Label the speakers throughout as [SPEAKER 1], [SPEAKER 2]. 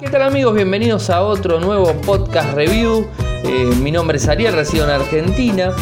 [SPEAKER 1] ¿Qué tal amigos? Bienvenidos a otro nuevo podcast review. Eh, mi nombre es Ariel, resido en Argentina.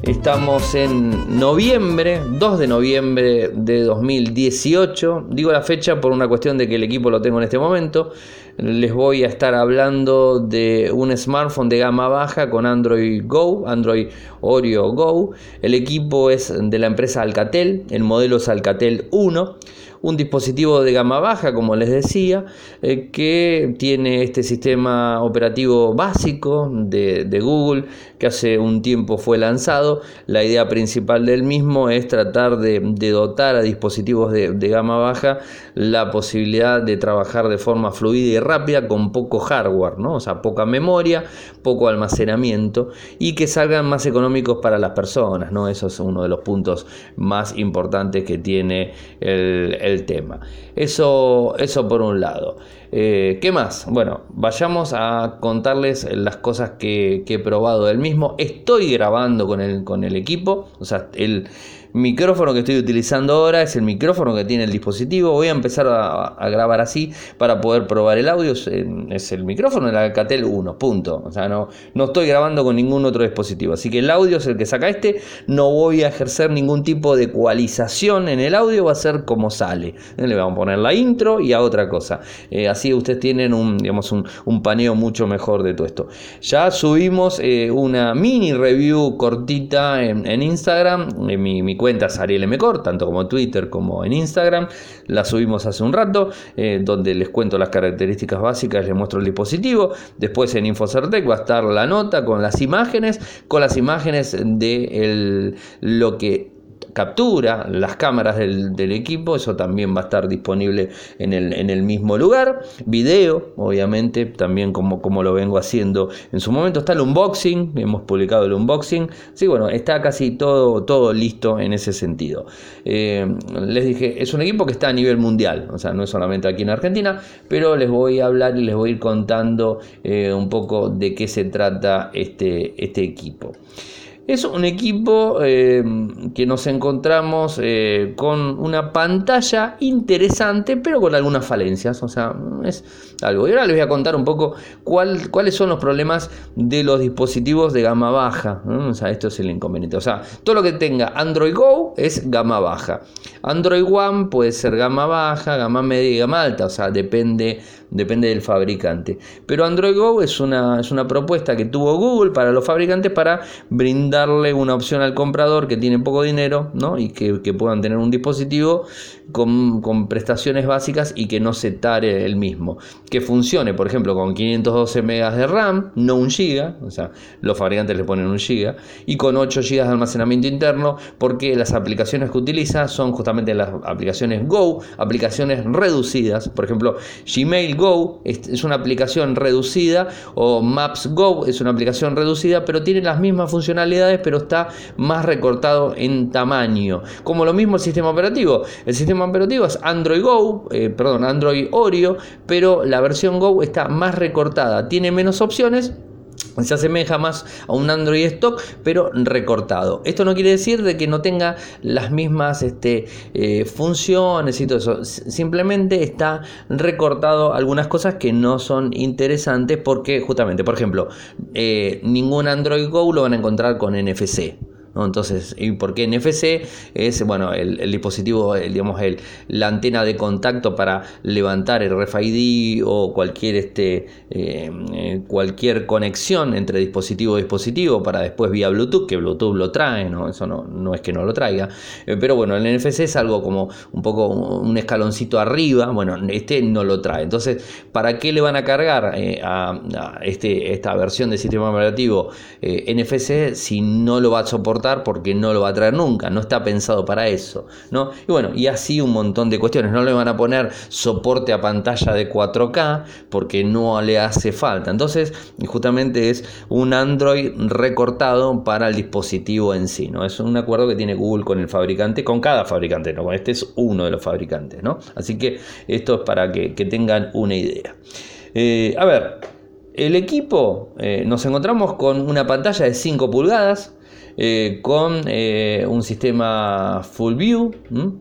[SPEAKER 1] Estamos en noviembre, 2 de noviembre de 2018. Digo la fecha por una cuestión de que el equipo lo tengo en este momento. Les voy a estar hablando de un smartphone de gama baja con Android Go, Android Oreo Go. El equipo es de la empresa Alcatel, el modelo es Alcatel 1 un dispositivo de gama baja, como les decía, eh, que tiene este sistema operativo básico de, Google que hace un tiempo fue lanzado. La idea principal del mismo es tratar de, dotar a dispositivos de, gama baja la posibilidad de trabajar de forma fluida y rápida con poco hardware, ¿no? o sea, poca memoria, poco almacenamiento y que salgan más económicos para las personas. ¿no? Eso es uno de los puntos más importantes que tiene el tema. Eso, eso por un lado. Eh, ¿Qué más? Bueno, vayamos a contarles las cosas que, he probado del mismo. Estoy grabando con el, con el equipo, o sea, el micrófono que estoy utilizando ahora es el micrófono que tiene el dispositivo. Voy a empezar a, grabar así para poder probar el audio. Es, el micrófono del Alcatel 1, punto. O sea, no, no estoy grabando con ningún otro dispositivo. Así que el audio es el que saca este. No voy a ejercer ningún tipo de ecualización en el audio. Va a ser como sale. Le vamos a poner la intro y a otra cosa. Eh, así ustedes tienen un, digamos, un, paneo mucho mejor de todo esto. Ya subimos eh, una mini review cortita en, Instagram. En mi, mi cuentas Ariel Mecor, tanto como Twitter como en Instagram. La subimos hace un rato, eh, donde les cuento las características básicas, les muestro el dispositivo. Después en Infocertec va a estar la nota con las imágenes, con las imágenes de lo que captura, las cámaras del, equipo, eso también va a estar disponible en el, en el mismo lugar. Video, obviamente, también como, como lo vengo haciendo en su momento. Está el unboxing, hemos publicado el unboxing. Sí, bueno, está casi todo, todo listo en ese sentido. Eh, les dije, es un equipo que está a nivel mundial, o sea, no es solamente aquí en Argentina, pero les voy a hablar y les voy a ir contando eh, un poco de qué se trata este, este equipo. Es un equipo eh, que nos encontramos eh, con una pantalla interesante, pero con algunas falencias. O sea, es algo. Y ahora les voy a contar un poco cuáles son los problemas de los dispositivos de gama baja. O sea, esto es el inconveniente. O sea, todo lo que tenga Android Go es gama baja. Android One puede ser gama baja, gama media y gama alta. O sea, depende, depende del fabricante. Pero Android Go es una, es una propuesta que tuvo Google para los fabricantes para brindar darle una opción al comprador que tiene poco dinero ¿no? y que, puedan tener un dispositivo con, prestaciones básicas y que no se tare el mismo. Que funcione, por ejemplo, con 512 megas de RAM, no un giga, o sea, los fabricantes le ponen un giga, y con 8 gigas de almacenamiento interno, porque las aplicaciones que utiliza son justamente las aplicaciones Go, aplicaciones reducidas. Por ejemplo, Gmail Go es una aplicación reducida, o Maps Go es una aplicación reducida, pero tiene las mismas funcionalidades pero está más recortado en tamaño. Como lo mismo el sistema operativo. El sistema operativo es Android Go, eh, perdón, Android Oreo, pero la versión Go está más recortada, tiene menos opciones se asemeja más a un Android stock, pero recortado. Esto no quiere decir de que no tenga las mismas este, eh, funciones y todo eso. Simplemente está recortado algunas cosas que no son interesantes porque justamente, por ejemplo, eh, ningún Android Go lo van a encontrar con NFC. Entonces, ¿y por qué NFC? Es, bueno, el, dispositivo, digamos, el, la antena de contacto para levantar el RFID o cualquier, este, eh, eh, cualquier conexión entre dispositivo y dispositivo para después vía Bluetooth, que Bluetooth lo trae, ¿no? Eso no, no es que no lo traiga. Eh, pero bueno, el NFC es algo como un poco un escaloncito arriba, bueno, este no lo trae. Entonces, ¿para qué le van a cargar a, este, esta versión del sistema operativo NFC si no lo va a soportar? Porque no lo va a traer nunca, no está pensado para eso, ¿no? Y bueno, y así un montón de cuestiones, no le van a poner soporte a pantalla de 4K porque no le hace falta. Entonces, justamente es un Android recortado para el dispositivo en sí, ¿no? Es un acuerdo que tiene Google con el fabricante, con cada fabricante, ¿no? Este es uno de los fabricantes, ¿no? Así que esto es para que, tengan una idea. Eh, a ver, el equipo, eh, nos encontramos con una pantalla de 5 pulgadas, eh, con eh, un sistema full view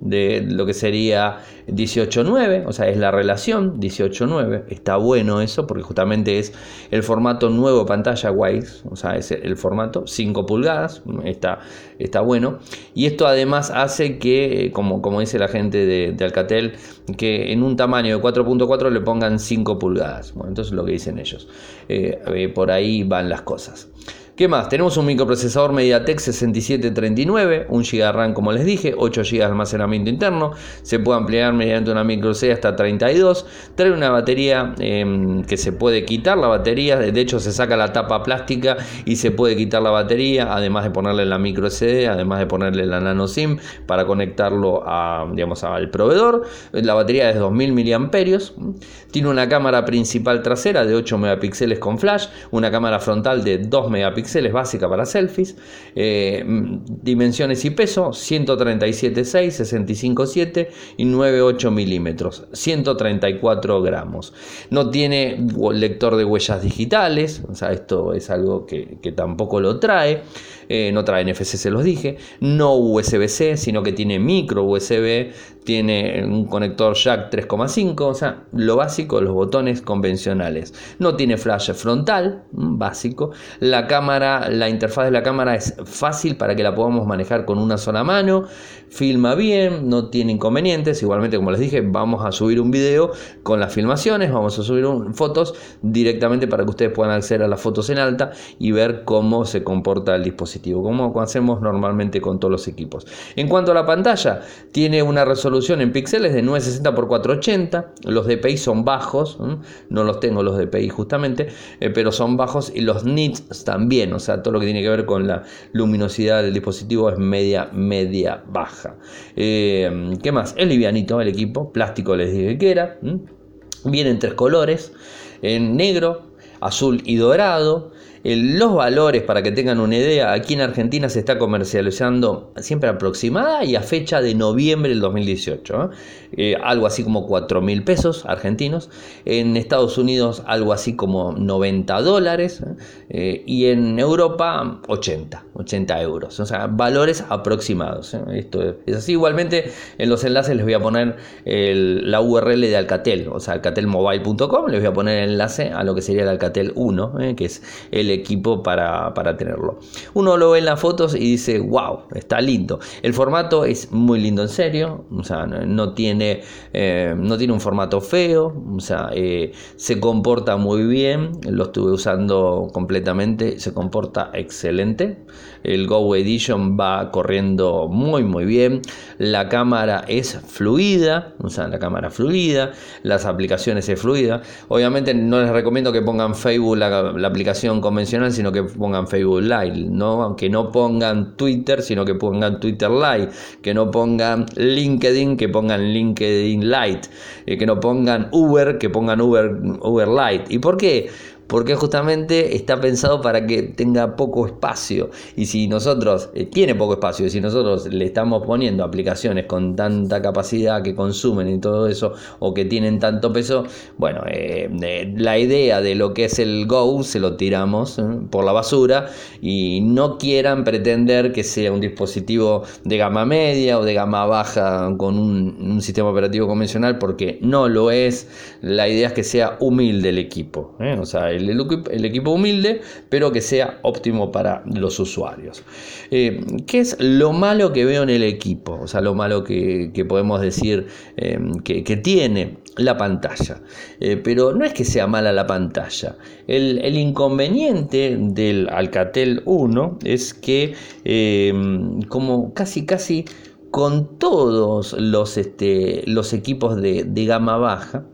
[SPEAKER 1] de lo que sería 18.9, o sea, es la relación 18.9. Está bueno eso porque justamente es el formato nuevo pantalla WISE, o sea, es el formato 5 pulgadas, está, está bueno. Y esto además hace que, como, como dice la gente de, Alcatel, que en un tamaño de 4.4 le pongan 5 pulgadas. Bueno, entonces es lo que dicen ellos. Eh, por ahí van las cosas. ¿Qué más? Tenemos un microprocesador MediaTek 6739, 1 GB de RAM como les dije, 8 GB de almacenamiento interno, se puede ampliar mediante una micro C hasta 32, trae una batería em, que se puede quitar la batería, de hecho se saca la tapa plástica y se puede quitar la batería, además de ponerle la micro CD, además de ponerle la nano SIM para conectarlo digamos, al proveedor. La batería es 2000 mAh, tiene una cámara principal trasera de 8 megapíxeles con flash, una cámara frontal de 2 megapíxeles es básica para selfies. Eh, dimensiones y peso 137,6, 65,7 y 9,8 milímetros, 134 gramos. No tiene lector de huellas digitales, o sea, esto es algo que, tampoco lo trae. Eh, no trae NFC, se los dije. No USB-C, sino que tiene micro USB tiene un conector jack 3,5, o sea, lo básico, los botones convencionales. No tiene flash frontal, mm, básico. La cámara, la interfaz de la cámara es fácil para que la podamos manejar con una sola mano. Filma bien, no tiene inconvenientes. Igualmente, como les dije, vamos a subir un video con las filmaciones, vamos a subir fotos directamente para que ustedes puedan acceder a las fotos en alta y ver cómo se comporta el dispositivo, como hacemos normalmente con todos los equipos. En cuanto a la pantalla, tiene una resolución en píxeles de 960 x 480. Los DPI son bajos, no los tengo los DPI justamente, eh, pero son bajos y los nits también, o sea, todo lo que tiene que ver con la luminosidad del dispositivo es media, media baja. Eh, ¿Qué más? Es livianito el equipo, plástico les dije que era. Viene en tres colores, en negro, azul y dorado los valores, para que tengan una idea, aquí en Argentina se está comercializando siempre aproximada y a fecha de noviembre del 2018. ¿eh? Eh, algo así como 4 mil pesos argentinos. En Estados Unidos algo así como 90 dólares. ¿eh? y en Europa 80, 80 euros. O sea, valores aproximados. Esto es así. Igualmente en los enlaces les voy a poner la URL de Alcatel, o sea, alcatelmobile.com. Les voy a poner el enlace a lo que sería el Alcatel 1, que es el equipo para, tenerlo. Uno lo ve en las fotos y dice, wow, está lindo. El formato es muy lindo en serio, o sea, no tiene, eh, no tiene un formato feo, o sea, eh, se comporta muy bien, lo estuve usando completamente, se comporta excelente. El Go Edition va corriendo muy muy bien. La cámara es fluida, sea, la cámara fluida, las aplicaciones es fluida. Obviamente no les recomiendo que pongan Facebook la, aplicación convencional, sino que pongan Facebook Live, ¿no? Aunque no pongan Twitter, sino que pongan Twitter Live, que no pongan LinkedIn, que pongan LinkedIn Lite, eh, que no pongan Uber, que pongan Uber, Uber Lite. ¿Y por qué? Porque justamente está pensado para que tenga poco espacio. Y si nosotros, eh, tiene poco espacio, y si nosotros le estamos poniendo aplicaciones con tanta capacidad que consumen y todo eso, o que tienen tanto peso, bueno, eh, eh, la idea de lo que es el Go se lo tiramos por la basura y no quieran pretender que sea un dispositivo de gama media o de gama baja con un, un sistema operativo convencional, porque no lo es. La idea es que sea humilde el equipo. O sea, el el, equipo humilde, pero que sea óptimo para los usuarios. Eh, ¿Qué es lo malo que veo en el equipo? O sea, lo malo que, podemos decir eh, que, tiene la pantalla. Eh, pero no es que sea mala la pantalla. El, inconveniente del Alcatel 1 es que como casi casi con todos los, este, los equipos de, de gama baja,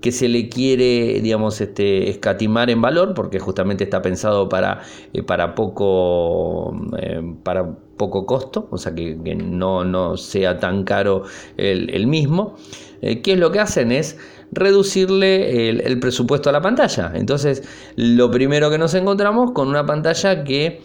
[SPEAKER 1] que se le quiere, digamos, este, escatimar en valor, porque justamente está pensado para, eh, para, poco, eh, para poco costo, o sea, que, no, no, sea tan caro el, mismo. Eh, ¿Qué es lo que hacen? Es reducirle el, presupuesto a la pantalla. Entonces, lo primero que nos encontramos con una pantalla que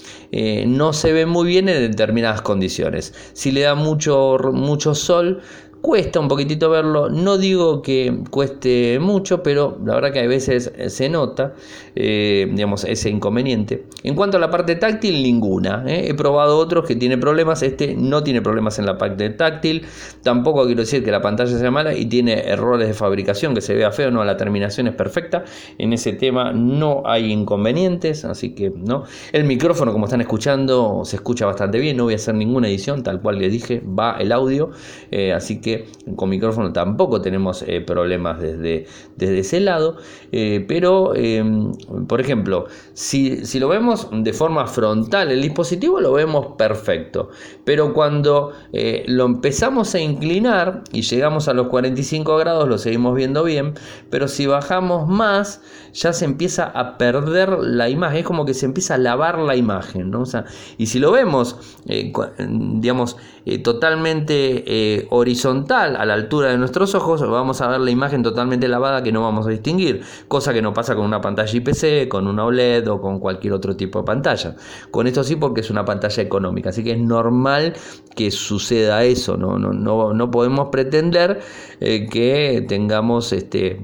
[SPEAKER 1] no se ve muy bien en determinadas condiciones. Si le da mucho, mucho sol, Cuesta un poquitito verlo, no digo que cueste mucho, pero la verdad que a veces se nota, eh, digamos, ese inconveniente. En cuanto a la parte táctil, ninguna. ¿eh? He probado otros que tienen problemas, este no tiene problemas en la parte táctil, tampoco quiero decir que la pantalla sea mala y tiene errores de fabricación, que se vea feo, no, la terminación es perfecta, en ese tema no hay inconvenientes, así que no. El micrófono, como están escuchando, se escucha bastante bien, no voy a hacer ninguna edición, tal cual les dije, va el audio, eh, así que con micrófono tampoco tenemos eh, problemas desde, desde, ese lado. Eh, pero, em, por ejemplo, si, si, lo vemos de forma frontal, el dispositivo lo vemos perfecto. Pero cuando eh, lo empezamos a inclinar y llegamos a los 45 grados, lo seguimos viendo bien. Pero si bajamos más, ya se empieza a perder la imagen. Es como que se empieza a lavar la imagen. ¿no? y si lo vemos, digamos, totalmente horizontal, a la altura de nuestros ojos, vamos a ver la imagen totalmente lavada que no vamos a distinguir, cosa que no pasa con una pantalla IPC, con una OLED o con cualquier otro tipo de pantalla. Con esto sí porque es una pantalla económica, así que es normal que suceda eso, no, no, no, podemos pretender eh, que tengamos este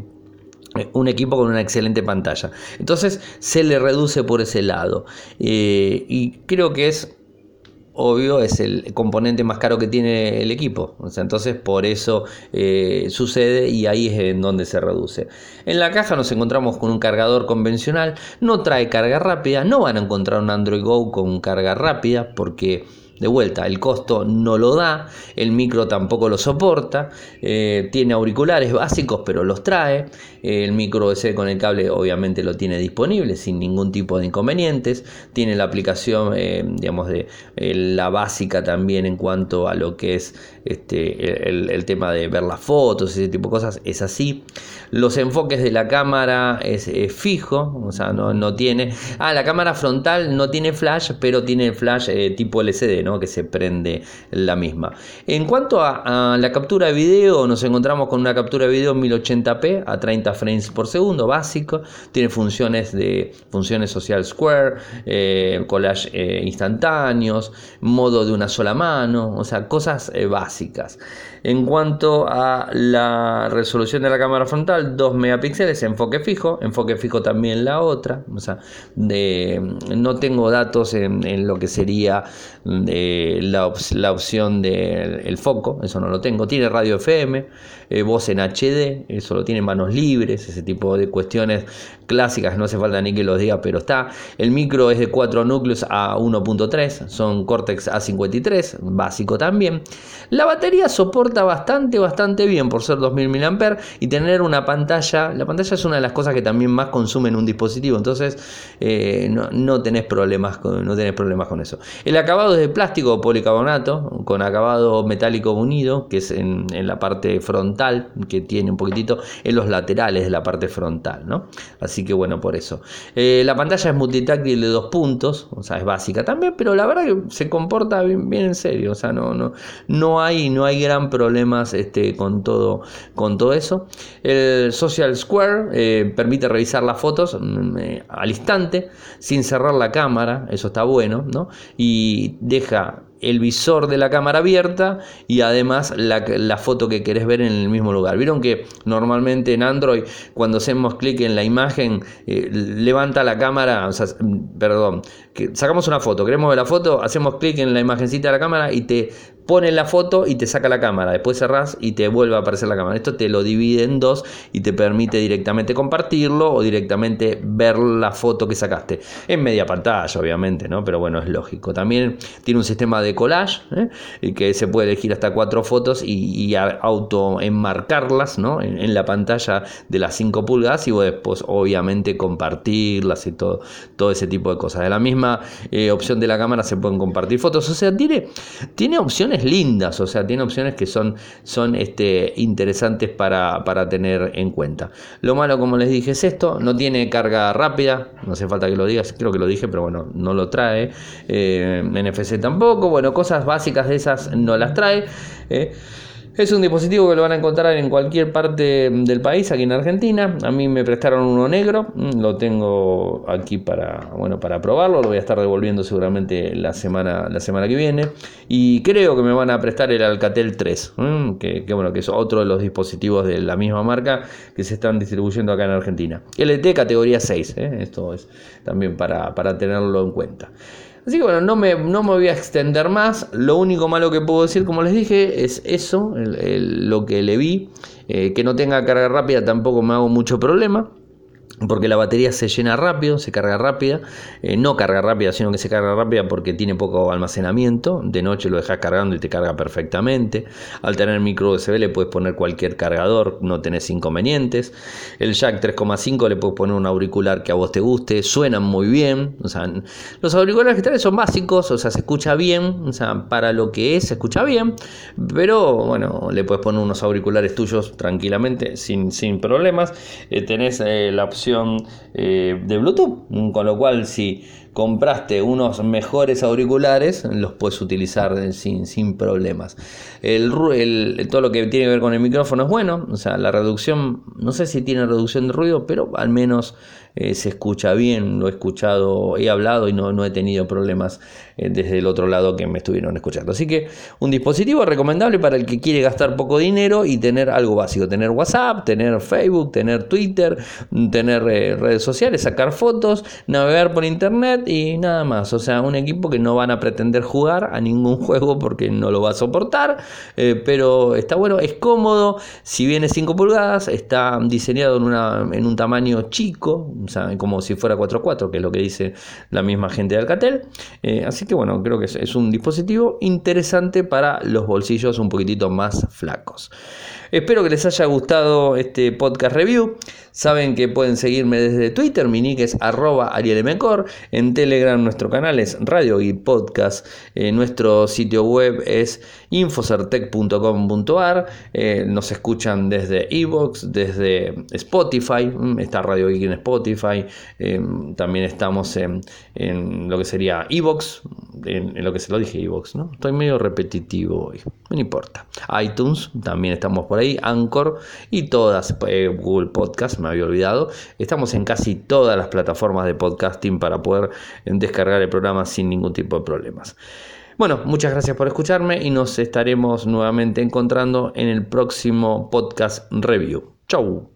[SPEAKER 1] un equipo con una excelente pantalla. Entonces se le reduce por ese lado. Eh, y creo que es obvio, es el componente más caro que tiene el equipo. entonces por eso eh, sucede y ahí es en donde se reduce. En la caja nos encontramos con un cargador convencional, no trae carga rápida, no van a encontrar un Android Go con carga rápida porque de vuelta, el costo no lo da, el micro tampoco lo soporta, eh, tiene auriculares básicos pero los trae, el micro USB con el cable obviamente lo tiene disponible sin ningún tipo de inconvenientes, tiene la aplicación eh, digamos de eh, la básica también en cuanto a lo que es este, el, tema de ver las fotos, ese tipo de cosas, es así. Los enfoques de la cámara es, fijo, o sea, no, no, tiene... Ah, la cámara frontal no tiene flash, pero tiene flash tipo LCD, que se prende la misma. En cuanto a, la captura de video, nos encontramos con una captura de video 1080p a 30 frames por segundo, básico. Tiene funciones de funciones social square, eh, collage eh, instantáneos, modo de una sola mano, o sea, cosas eh, básicas. En cuanto a la resolución de la cámara frontal, 2 megapíxeles, enfoque fijo, enfoque fijo también la otra, o sea, no tengo datos en, lo que sería la, opción del foco, eso no lo tengo, tiene radio FM, eh, voz en HD, eso lo tiene manos libres, ese tipo de cuestiones clásicas, no hace falta ni que los diga, pero está. El micro es de 4 núcleos a 1.3, son Cortex A53, básico también. La batería soporta bastante, bastante bien por ser 2000 mAh y tener una pantalla, la pantalla es una de las cosas que también más consumen un dispositivo, entonces eh, no, tenés problemas con, no tenés problemas con eso. El acabado es de plástico o policarbonato, con acabado metálico unido, que es en la parte frontal que tiene un poquitito en los laterales de la parte frontal, ¿no? Así que bueno, por eso. Eh, la pantalla es multitáctil de dos puntos, o sea, es básica también, pero la verdad que se comporta bien, en serio, o sea, no, no, no, hay, no hay gran problemas este, con, todo, con todo eso. El Social Square eh, permite revisar las fotos mm, eh, al instante, sin cerrar la cámara, eso está bueno, ¿no? Y deja el visor de la cámara abierta y además la, foto que querés ver en el mismo lugar. Vieron que normalmente en Android cuando hacemos clic en la imagen eh, levanta la cámara, o sea, perdón, que sacamos una foto, queremos ver la foto, hacemos clic en la imagencita de la cámara y te pone la foto y te saca la cámara, después cerrás y te vuelve a aparecer la cámara. Esto te lo divide en dos y te permite directamente compartirlo o directamente ver la foto que sacaste. En media pantalla, obviamente, ¿no? Pero bueno, es lógico. También tiene un sistema de collage ¿eh? y que se puede elegir hasta cuatro fotos y, auto enmarcarlas ¿no? en, la pantalla de las 5 pulgadas y después obviamente compartirlas y todo, todo ese tipo de cosas. De la misma eh, opción de la cámara se pueden compartir fotos. O sea, tiene, tiene opciones lindas, o sea, tiene opciones que son, son este, interesantes para, tener en cuenta. Lo malo, como les dije, es esto, no tiene carga rápida, no hace falta que lo digas, creo que lo dije, pero bueno, no lo trae. Eh, NFC tampoco, bueno, cosas básicas de esas no las trae. Eh. Es un dispositivo que lo van a encontrar en cualquier parte del país, aquí en Argentina. A mí me prestaron uno negro, mm, lo tengo aquí para, bueno, para probarlo, lo voy a estar devolviendo seguramente la semana, la semana que viene. Y creo que me van a prestar el Alcatel 3, mm, que, bueno, que es otro de los dispositivos de la misma marca que se están distribuyendo acá en Argentina. LT categoría 6, ¿eh? esto es también para, para tenerlo en cuenta. Así que bueno, no me, no me voy a extender más. Lo único malo que puedo decir, como les dije, es eso, lo que le vi. Eh, que no tenga carga rápida tampoco me hago mucho problema porque la batería se llena rápido, se carga rápida, eh, no carga rápida, sino que se carga rápida porque tiene poco almacenamiento, de noche lo dejas cargando y te carga perfectamente, al tener micro USB le puedes poner cualquier cargador, no tenés inconvenientes, el jack 3,5 le puedes poner un auricular que a vos te guste, suenan muy bien, o sea, los auriculares que traen son básicos, o sea, se escucha bien, o sea, para lo que es, se escucha bien, pero bueno, le puedes poner unos auriculares tuyos tranquilamente, sin, sin problemas, eh, tenés eh, la opción eh, de Bluetooth, con lo cual si compraste unos mejores auriculares, los puedes utilizar sin, sin problemas. Todo lo que tiene que ver con el micrófono es bueno, o sea, la reducción, no sé si tiene reducción de ruido, pero al menos eh, se escucha bien, lo he escuchado, he hablado y no, no he tenido problemas eh, desde el otro lado que me estuvieron escuchando. Así que un dispositivo recomendable para el que quiere gastar poco dinero y tener algo básico, tener WhatsApp, tener Facebook, tener Twitter, tener eh, redes sociales, sacar fotos, navegar por internet y nada más. O sea, un equipo que no van a pretender jugar a ningún juego porque no lo va a soportar, pero está bueno, es cómodo, si viene 5 pulgadas, está diseñado en, una, en un tamaño chico, como si fuera 4.4, que es lo que dice la misma gente de Alcatel. Eh, así que bueno, creo que es, un dispositivo interesante para los bolsillos un poquitito más flacos. Espero que les haya gustado este podcast review. Saben que pueden seguirme desde Twitter, mi nick es arroba arielmcor. En Telegram nuestro canal es Radio y Podcast. Eh, nuestro sitio web es infocertec.com.ar. Eh, nos escuchan desde Evox, desde Spotify. Mm, está Radio Geek en Spotify. Eh, también estamos en, lo que sería Evox. En, lo que se lo dije Evox, ¿no? Estoy medio repetitivo hoy. No importa. iTunes, también estamos por ahí. Anchor y todas. Google Podcast me había olvidado. Estamos en casi todas las plataformas de podcasting para poder descargar el programa sin ningún tipo de problemas. Bueno, muchas gracias por escucharme y nos estaremos nuevamente encontrando en el próximo podcast review. Chau.